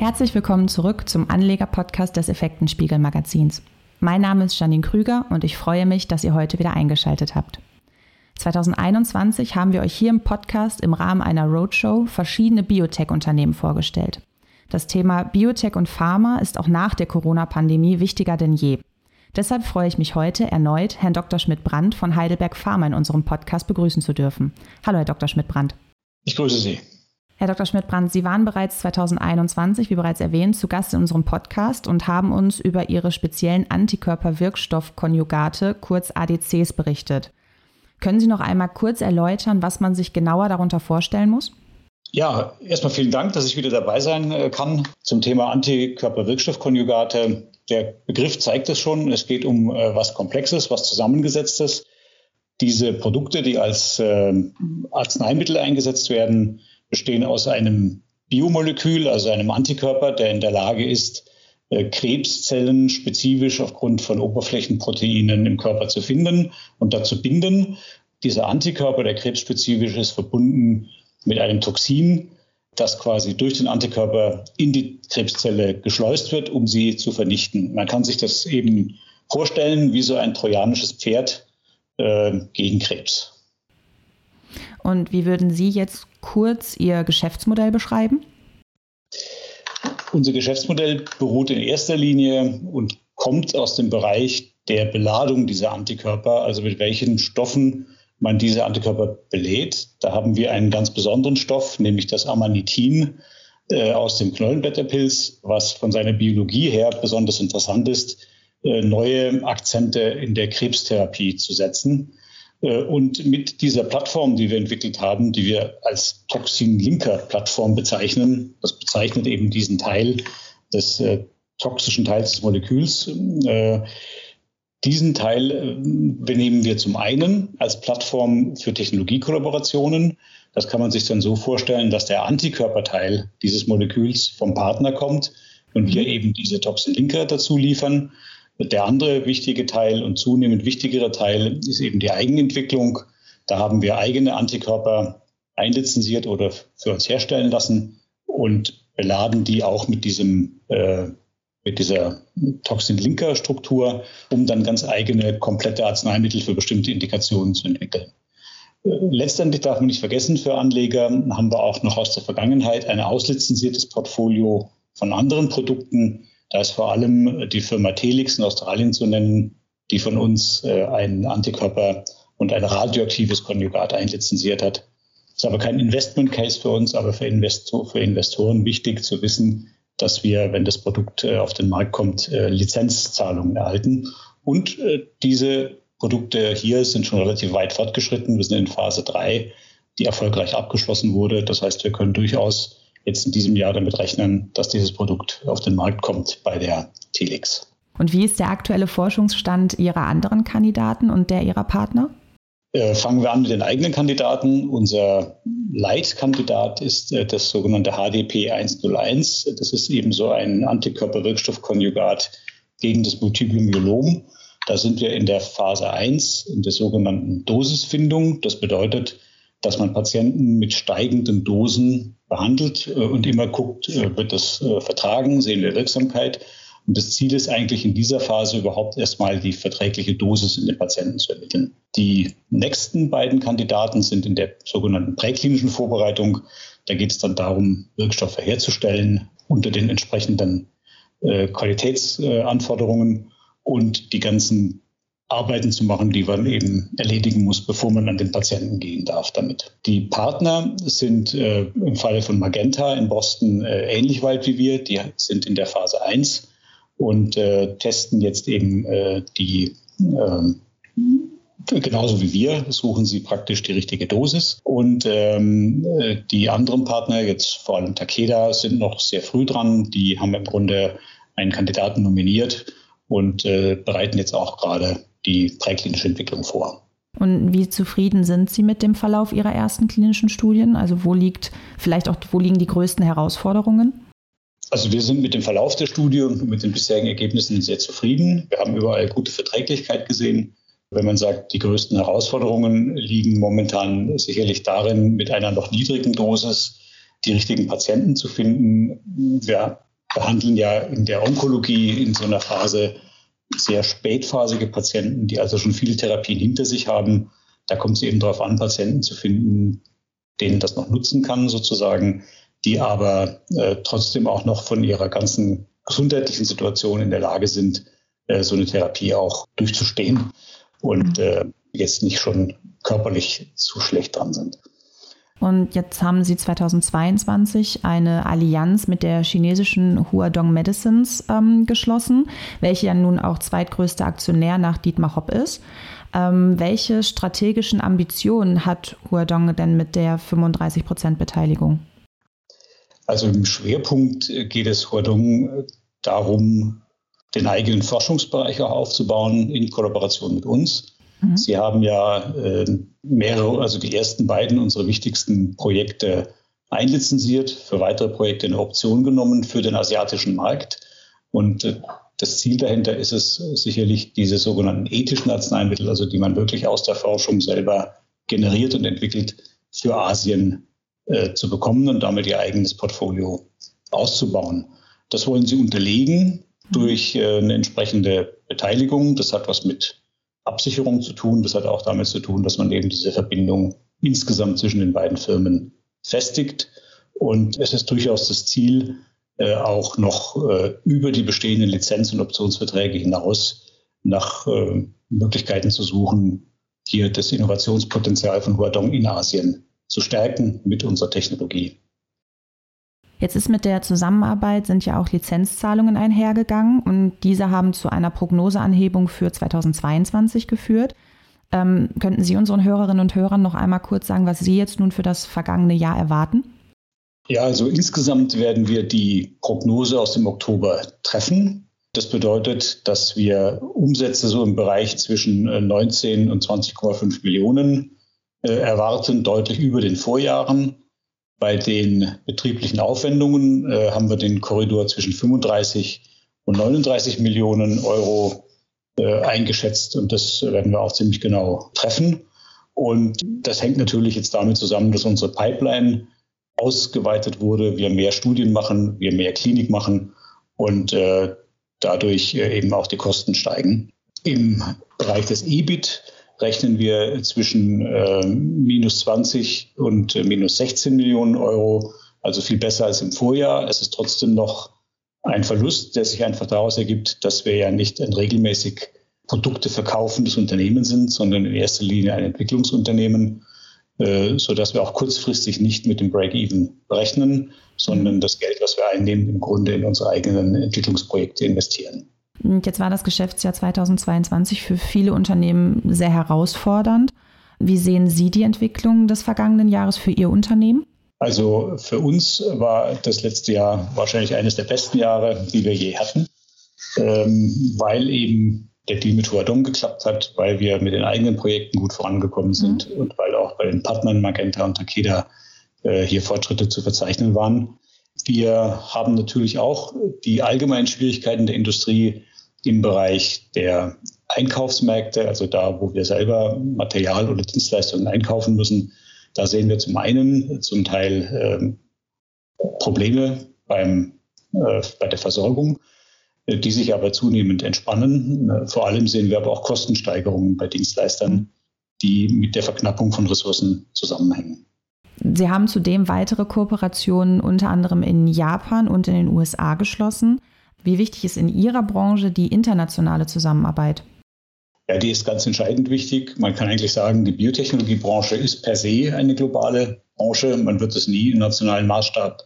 Herzlich willkommen zurück zum Anleger-Podcast des Effektenspiegel Magazins. Mein Name ist Janine Krüger und ich freue mich, dass ihr heute wieder eingeschaltet habt. 2021 haben wir euch hier im Podcast im Rahmen einer Roadshow verschiedene Biotech-Unternehmen vorgestellt. Das Thema Biotech und Pharma ist auch nach der Corona-Pandemie wichtiger denn je. Deshalb freue ich mich heute erneut, Herrn Dr. Schmidt-Brandt von Heidelberg Pharma in unserem Podcast begrüßen zu dürfen. Hallo, Herr Dr. Schmidt-Brandt. Ich grüße Sie. Herr Dr. Schmidt-Brandt, Sie waren bereits 2021, wie bereits erwähnt, zu Gast in unserem Podcast und haben uns über Ihre speziellen Antikörperwirkstoffkonjugate, kurz ADCs, berichtet. Können Sie noch einmal kurz erläutern, was man sich genauer darunter vorstellen muss? Ja, erstmal vielen Dank, dass ich wieder dabei sein äh, kann zum Thema Antikörperwirkstoffkonjugate. Der Begriff zeigt es schon. Es geht um äh, was Komplexes, was Zusammengesetztes. Diese Produkte, die als äh, Arzneimittel eingesetzt werden, bestehen aus einem Biomolekül, also einem Antikörper, der in der Lage ist, äh, Krebszellen spezifisch aufgrund von Oberflächenproteinen im Körper zu finden und dazu binden. Dieser Antikörper, der krebsspezifisch ist, verbunden mit einem Toxin, das quasi durch den Antikörper in die Krebszelle geschleust wird, um sie zu vernichten. Man kann sich das eben vorstellen wie so ein trojanisches Pferd äh, gegen Krebs. Und wie würden Sie jetzt kurz Ihr Geschäftsmodell beschreiben? Unser Geschäftsmodell beruht in erster Linie und kommt aus dem Bereich der Beladung dieser Antikörper, also mit welchen Stoffen man diese Antikörper belädt. Da haben wir einen ganz besonderen Stoff, nämlich das Amanitin äh, aus dem Knollenblätterpilz, was von seiner Biologie her besonders interessant ist, äh, neue Akzente in der Krebstherapie zu setzen. Äh, und mit dieser Plattform, die wir entwickelt haben, die wir als Toxin-Linker-Plattform bezeichnen, das bezeichnet eben diesen Teil des äh, toxischen Teils des Moleküls. Äh, diesen Teil äh, benehmen wir zum einen als Plattform für Technologiekollaborationen. Das kann man sich dann so vorstellen, dass der Antikörperteil dieses Moleküls vom Partner kommt und wir eben diese Toxin-Linker dazu liefern. Der andere wichtige Teil und zunehmend wichtigere Teil ist eben die Eigenentwicklung. Da haben wir eigene Antikörper einlizenziert oder für uns herstellen lassen und beladen die auch mit diesem äh, mit dieser Toxin-Linker-Struktur, um dann ganz eigene komplette Arzneimittel für bestimmte Indikationen zu entwickeln. Äh, letztendlich darf man nicht vergessen, für Anleger haben wir auch noch aus der Vergangenheit ein auslizenziertes Portfolio von anderen Produkten, da ist vor allem die Firma Telix in Australien zu nennen, die von uns äh, einen Antikörper und ein radioaktives Konjugat einlizenziert hat. Das ist aber kein Investment Case für uns, aber für, Investor, für Investoren wichtig zu wissen, dass wir, wenn das Produkt äh, auf den Markt kommt, äh, Lizenzzahlungen erhalten. Und äh, diese Produkte hier sind schon relativ weit fortgeschritten. Wir sind in Phase 3, die erfolgreich abgeschlossen wurde. Das heißt, wir können durchaus jetzt in diesem Jahr damit rechnen, dass dieses Produkt auf den Markt kommt bei der Telix. Und wie ist der aktuelle Forschungsstand Ihrer anderen Kandidaten und der Ihrer Partner? Äh, fangen wir an mit den eigenen Kandidaten. Unser Leitkandidat ist äh, das sogenannte HDP 101. Das ist eben so ein Antikörperwirkstoffkonjugat gegen das Multiple Myelom. Da sind wir in der Phase 1 in der sogenannten Dosisfindung. Das bedeutet, dass man Patienten mit steigenden Dosen behandelt äh, und immer guckt, äh, wird das äh, vertragen, sehen wir Wirksamkeit. Und das Ziel ist eigentlich in dieser Phase überhaupt erstmal die verträgliche Dosis in den Patienten zu ermitteln. Die nächsten beiden Kandidaten sind in der sogenannten präklinischen Vorbereitung. Da geht es dann darum, Wirkstoffe herzustellen unter den entsprechenden äh, Qualitätsanforderungen und die ganzen Arbeiten zu machen, die man eben erledigen muss, bevor man an den Patienten gehen darf damit. Die Partner sind äh, im Falle von Magenta in Boston äh, ähnlich weit wie wir. Die sind in der Phase 1 und äh, testen jetzt eben äh, die ähm, Genauso wie wir suchen sie praktisch die richtige Dosis. Und ähm, äh, die anderen Partner, jetzt vor allem Takeda, sind noch sehr früh dran. Die haben im Grunde einen Kandidaten nominiert und äh, bereiten jetzt auch gerade die präklinische Entwicklung vor. Und wie zufrieden sind Sie mit dem Verlauf Ihrer ersten klinischen Studien? Also wo liegt vielleicht auch, wo liegen die größten Herausforderungen? Also wir sind mit dem Verlauf der Studie und mit den bisherigen Ergebnissen sehr zufrieden. Wir haben überall gute Verträglichkeit gesehen. Wenn man sagt, die größten Herausforderungen liegen momentan sicherlich darin, mit einer noch niedrigen Dosis die richtigen Patienten zu finden. Wir behandeln ja in der Onkologie in so einer Phase sehr spätphasige Patienten, die also schon viele Therapien hinter sich haben. Da kommt es eben darauf an, Patienten zu finden, denen das noch nutzen kann, sozusagen, die aber äh, trotzdem auch noch von ihrer ganzen gesundheitlichen Situation in der Lage sind, äh, so eine Therapie auch durchzustehen und mhm. äh, jetzt nicht schon körperlich zu schlecht dran sind. Und jetzt haben Sie 2022 eine Allianz mit der chinesischen Huadong Medicines ähm, geschlossen, welche ja nun auch zweitgrößter Aktionär nach Dietmar Hopp ist. Ähm, welche strategischen Ambitionen hat Huadong denn mit der 35 Prozent Beteiligung? Also im Schwerpunkt geht es Huadong darum, den eigenen Forschungsbereich auch aufzubauen in Kollaboration mit uns. Mhm. Sie haben ja äh, mehrere, also die ersten beiden unserer wichtigsten Projekte einlizenziert, für weitere Projekte eine Option genommen für den asiatischen Markt. Und äh, das Ziel dahinter ist es sicherlich, diese sogenannten ethischen Arzneimittel, also die man wirklich aus der Forschung selber generiert und entwickelt, für Asien äh, zu bekommen und damit ihr eigenes Portfolio auszubauen. Das wollen sie unterlegen durch äh, eine entsprechende Beteiligung. Das hat was mit Absicherung zu tun. Das hat auch damit zu tun, dass man eben diese Verbindung insgesamt zwischen den beiden Firmen festigt. Und es ist durchaus das Ziel, äh, auch noch äh, über die bestehenden Lizenz- und Optionsverträge hinaus nach äh, Möglichkeiten zu suchen, hier das Innovationspotenzial von Huadong in Asien zu stärken mit unserer Technologie. Jetzt ist mit der Zusammenarbeit sind ja auch Lizenzzahlungen einhergegangen und diese haben zu einer Prognoseanhebung für 2022 geführt. Ähm, könnten Sie unseren Hörerinnen und Hörern noch einmal kurz sagen, was Sie jetzt nun für das vergangene Jahr erwarten? Ja, also insgesamt werden wir die Prognose aus dem Oktober treffen. Das bedeutet, dass wir Umsätze so im Bereich zwischen 19 äh, und 20,5 Millionen äh, erwarten, deutlich über den Vorjahren. Bei den betrieblichen Aufwendungen äh, haben wir den Korridor zwischen 35 und 39 Millionen Euro äh, eingeschätzt und das werden wir auch ziemlich genau treffen. Und das hängt natürlich jetzt damit zusammen, dass unsere Pipeline ausgeweitet wurde, wir mehr Studien machen, wir mehr Klinik machen und äh, dadurch äh, eben auch die Kosten steigen. Im Bereich des EBIT rechnen wir zwischen äh, minus 20 und äh, minus 16 Millionen Euro, also viel besser als im Vorjahr. Es ist trotzdem noch ein Verlust, der sich einfach daraus ergibt, dass wir ja nicht ein regelmäßig Produkte verkaufendes Unternehmen sind, sondern in erster Linie ein Entwicklungsunternehmen, äh, so dass wir auch kurzfristig nicht mit dem Break-Even rechnen, sondern das Geld, was wir einnehmen, im Grunde in unsere eigenen Entwicklungsprojekte investieren. Jetzt war das Geschäftsjahr 2022 für viele Unternehmen sehr herausfordernd. Wie sehen Sie die Entwicklung des vergangenen Jahres für Ihr Unternehmen? Also für uns war das letzte Jahr wahrscheinlich eines der besten Jahre, die wir je hatten, ähm, weil eben der Deal mit Huadong geklappt hat, weil wir mit den eigenen Projekten gut vorangekommen sind mhm. und weil auch bei den Partnern Magenta und Takeda äh, hier Fortschritte zu verzeichnen waren. Wir haben natürlich auch die allgemeinen Schwierigkeiten der Industrie im Bereich der Einkaufsmärkte, also da, wo wir selber Material oder Dienstleistungen einkaufen müssen. Da sehen wir zum einen zum Teil äh, Probleme beim, äh, bei der Versorgung, äh, die sich aber zunehmend entspannen. Äh, vor allem sehen wir aber auch Kostensteigerungen bei Dienstleistern, die mit der Verknappung von Ressourcen zusammenhängen. Sie haben zudem weitere Kooperationen unter anderem in Japan und in den USA geschlossen. Wie wichtig ist in Ihrer Branche die internationale Zusammenarbeit? Ja, die ist ganz entscheidend wichtig. Man kann eigentlich sagen, die Biotechnologiebranche ist per se eine globale Branche. Man wird es nie im nationalen Maßstab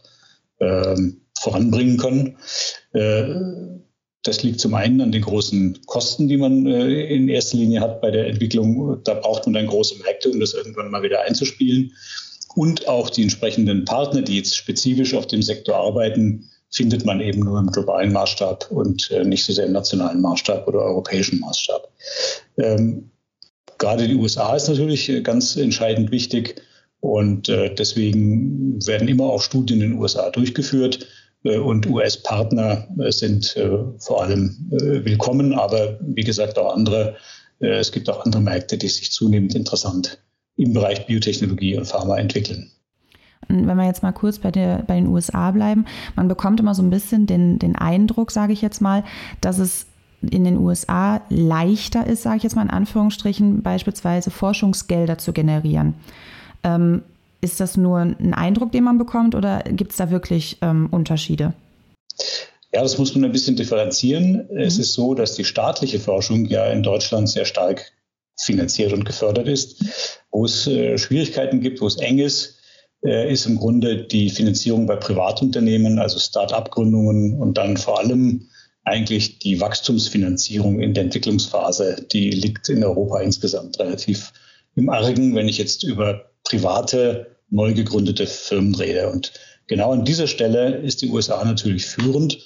äh, voranbringen können. Äh, das liegt zum einen an den großen Kosten, die man äh, in erster Linie hat bei der Entwicklung. Da braucht man dann große Märkte, um das irgendwann mal wieder einzuspielen. Und auch die entsprechenden Partner, die jetzt spezifisch auf dem Sektor arbeiten, findet man eben nur im globalen Maßstab und äh, nicht so sehr im nationalen Maßstab oder europäischen Maßstab. Ähm, gerade die USA ist natürlich äh, ganz entscheidend wichtig und äh, deswegen werden immer auch Studien in den USA durchgeführt und US-Partner sind vor allem willkommen, aber wie gesagt auch andere. es gibt auch andere Märkte, die sich zunehmend interessant im Bereich Biotechnologie und Pharma entwickeln. Wenn wir jetzt mal kurz bei, der, bei den USA bleiben, man bekommt immer so ein bisschen den, den Eindruck, sage ich jetzt mal, dass es in den USA leichter ist, sage ich jetzt mal in Anführungsstrichen, beispielsweise Forschungsgelder zu generieren. Ähm, ist das nur ein Eindruck, den man bekommt oder gibt es da wirklich ähm, Unterschiede? Ja, das muss man ein bisschen differenzieren. Mhm. Es ist so, dass die staatliche Forschung ja in Deutschland sehr stark finanziert und gefördert ist. Wo es äh, Schwierigkeiten gibt, wo es eng ist, ist im Grunde die Finanzierung bei Privatunternehmen, also Start-up-Gründungen und dann vor allem eigentlich die Wachstumsfinanzierung in der Entwicklungsphase. Die liegt in Europa insgesamt relativ im Argen, wenn ich jetzt über private, neu gegründete Firmen rede. Und genau an dieser Stelle ist die USA natürlich führend.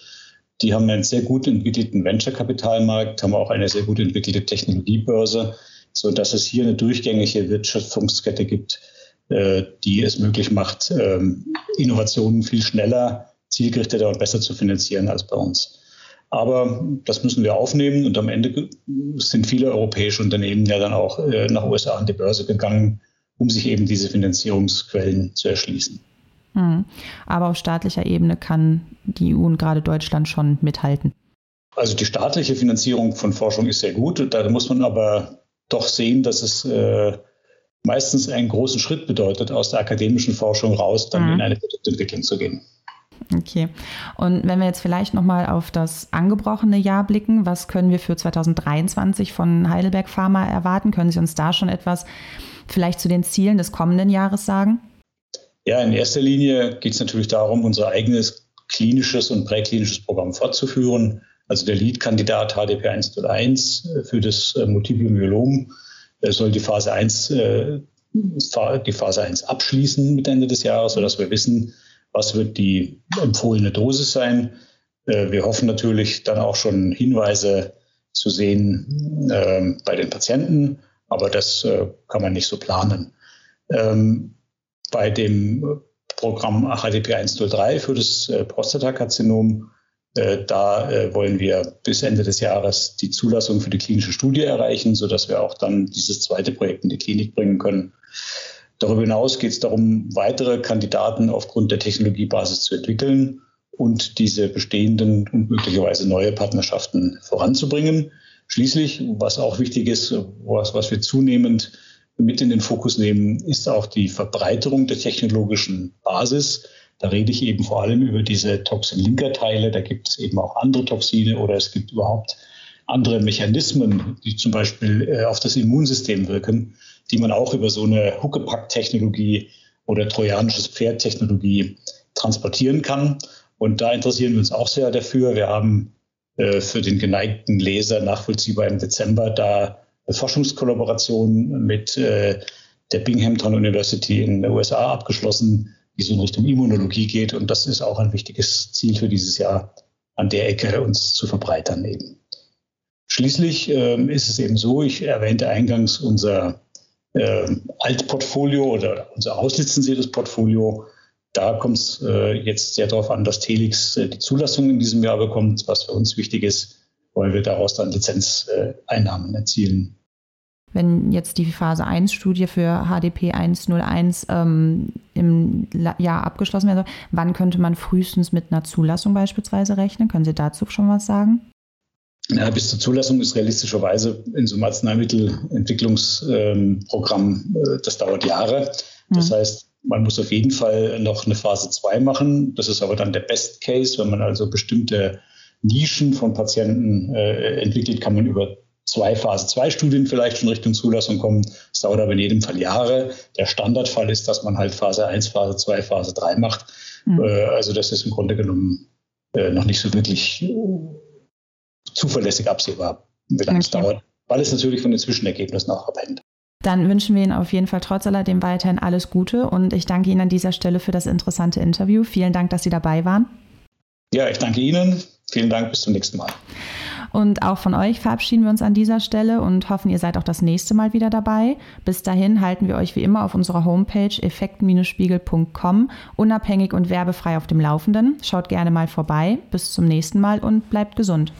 Die haben einen sehr gut entwickelten Venture-Kapitalmarkt, haben auch eine sehr gut entwickelte Technologiebörse, so dass es hier eine durchgängige Wirtschaftskette gibt, äh, die es möglich macht, ähm, Innovationen viel schneller, zielgerichteter und besser zu finanzieren als bei uns. Aber das müssen wir aufnehmen und am Ende sind viele europäische Unternehmen ja dann auch äh, nach USA an die Börse gegangen, um sich eben diese Finanzierungsquellen zu erschließen. Hm. Aber auf staatlicher Ebene kann die EU und gerade Deutschland schon mithalten. Also die staatliche Finanzierung von Forschung ist sehr gut. Da muss man aber doch sehen, dass es äh, meistens einen großen Schritt bedeutet, aus der akademischen Forschung raus, dann mhm. in eine Produktentwicklung zu gehen. Okay. Und wenn wir jetzt vielleicht nochmal auf das angebrochene Jahr blicken, was können wir für 2023 von Heidelberg Pharma erwarten? Können Sie uns da schon etwas vielleicht zu den Zielen des kommenden Jahres sagen? Ja, in erster Linie geht es natürlich darum, unser eigenes klinisches und präklinisches Programm fortzuführen. Also der Lead-Kandidat HDP 101 äh, für das äh, Multiple Myelom soll die Phase 1, die Phase 1 abschließen mit Ende des Jahres, sodass wir wissen, was wird die empfohlene Dosis sein. Wir hoffen natürlich dann auch schon Hinweise zu sehen äh, bei den Patienten, aber das äh, kann man nicht so planen. Ähm, bei dem Programm HDP 103 für das äh, Prostatakarzinom, äh, da äh, wollen wir bis Ende des Jahres die Zulassung für die klinische Studie erreichen, sodass wir auch dann dieses zweite Projekt in die Klinik bringen können. Darüber hinaus geht es darum, weitere Kandidaten aufgrund der Technologiebasis zu entwickeln und diese bestehenden und möglicherweise neue Partnerschaften voranzubringen. Schließlich, was auch wichtig ist, was, was wir zunehmend mit in den Fokus nehmen, ist auch die Verbreiterung der technologischen Basis. Da rede ich eben vor allem über diese Toxin-Linker-Teile. Da gibt es eben auch andere Toxine oder es gibt überhaupt andere Mechanismen, die zum Beispiel äh, auf das Immunsystem wirken, die man auch über so eine Huckepack-Technologie oder trojanisches Pferd-Technologie transportieren kann. Und da interessieren wir uns auch sehr dafür. Wir haben äh, für den geneigten Leser nachvollziehbar im Dezember da Forschungskollaboration mit äh, der Binghamton University in den USA abgeschlossen, die so in Richtung Immunologie geht. Und das ist auch ein wichtiges Ziel für dieses Jahr, an der Ecke uns zu verbreitern eben. Schließlich ähm, ist es eben so, ich erwähnte eingangs unser äh, Altportfolio oder unser auslizenziertes Portfolio. Da kommt es äh, jetzt sehr darauf an, dass Telix äh, die Zulassung in diesem Jahr bekommt, was für uns wichtig ist, weil wir daraus dann Lizenzeinnahmen erzielen wenn jetzt die Phase 1-Studie für HDP 101 ähm, im Jahr abgeschlossen werden soll, wann könnte man frühestens mit einer Zulassung beispielsweise rechnen? Können Sie dazu schon was sagen? Ja, bis zur Zulassung ist realistischerweise in so einem Arzneimittelentwicklungsprogramm, äh, das dauert Jahre. Das mhm. heißt, man muss auf jeden Fall noch eine Phase 2 machen. Das ist aber dann der Best Case. Wenn man also bestimmte Nischen von Patienten äh, entwickelt, kann man über zwei Phase 2 Studien vielleicht schon Richtung Zulassung kommen. Es dauert aber in jedem Fall Jahre. Der Standardfall ist, dass man halt Phase 1, Phase 2, Phase 3 macht. Mhm. Äh, also das ist im Grunde genommen äh, noch nicht so wirklich äh, zuverlässig absehbar, wie lange okay. es dauert, weil es natürlich von den Zwischenergebnissen auch abhängt. Dann wünschen wir Ihnen auf jeden Fall trotz alledem weiterhin alles Gute und ich danke Ihnen an dieser Stelle für das interessante Interview. Vielen Dank, dass Sie dabei waren. Ja, ich danke Ihnen. Vielen Dank, bis zum nächsten Mal. Und auch von euch verabschieden wir uns an dieser Stelle und hoffen, ihr seid auch das nächste Mal wieder dabei. Bis dahin halten wir euch wie immer auf unserer Homepage effekt-spiegel.com unabhängig und werbefrei auf dem Laufenden. Schaut gerne mal vorbei. Bis zum nächsten Mal und bleibt gesund.